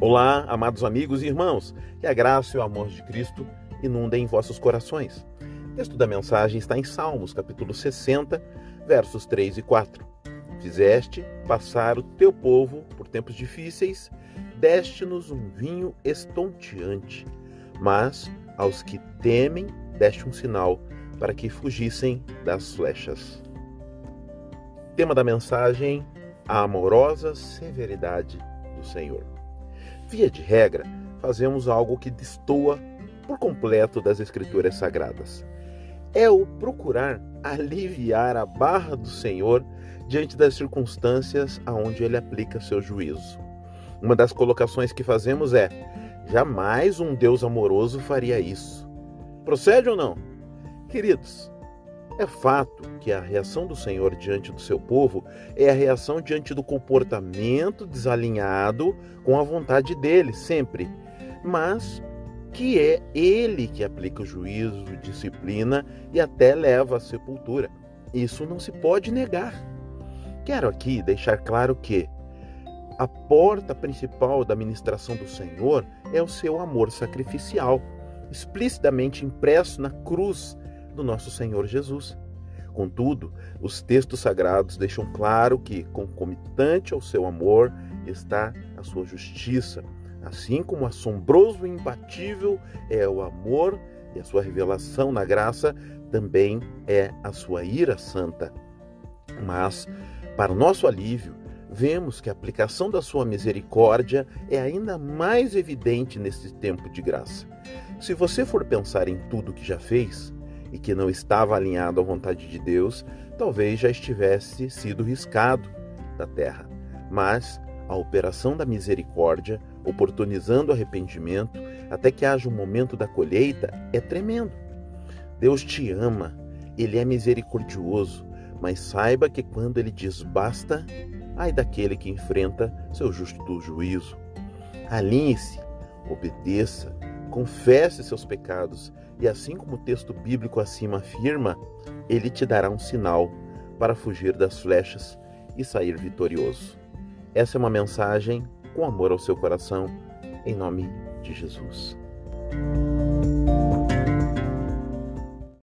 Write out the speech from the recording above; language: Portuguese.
Olá, amados amigos e irmãos, que a graça e o amor de Cristo inundem vossos corações. O texto da mensagem está em Salmos, capítulo 60, versos 3 e 4. Fizeste passar o teu povo por tempos difíceis, deste-nos um vinho estonteante, mas aos que temem deste um sinal para que fugissem das flechas. Tema da mensagem: a amorosa severidade do Senhor. Via de regra, fazemos algo que destoa por completo das Escrituras Sagradas. É o procurar aliviar a barra do Senhor diante das circunstâncias aonde ele aplica seu juízo. Uma das colocações que fazemos é: jamais um Deus amoroso faria isso. Procede ou não? Queridos, é fato que a reação do Senhor diante do seu povo é a reação diante do comportamento desalinhado com a vontade dele, sempre. Mas que é ele que aplica o juízo, disciplina e até leva à sepultura. Isso não se pode negar. Quero aqui deixar claro que a porta principal da ministração do Senhor é o seu amor sacrificial, explicitamente impresso na cruz do nosso Senhor Jesus. Contudo, os textos sagrados deixam claro que, concomitante ao seu amor, está a sua justiça, assim como assombroso e imbatível é o amor e a sua revelação na graça, também é a sua ira santa. Mas, para nosso alívio, vemos que a aplicação da sua misericórdia é ainda mais evidente nesse tempo de graça. Se você for pensar em tudo que já fez, e que não estava alinhado à vontade de Deus, talvez já estivesse sido riscado da terra. Mas a operação da misericórdia, oportunizando o arrependimento até que haja um momento da colheita, é tremendo. Deus te ama, ele é misericordioso, mas saiba que quando ele diz basta, ai daquele que enfrenta seu justo juízo. Alinhe-se, obedeça, confesse seus pecados e assim como o texto bíblico acima afirma, ele te dará um sinal para fugir das flechas e sair vitorioso. Essa é uma mensagem com amor ao seu coração, em nome de Jesus.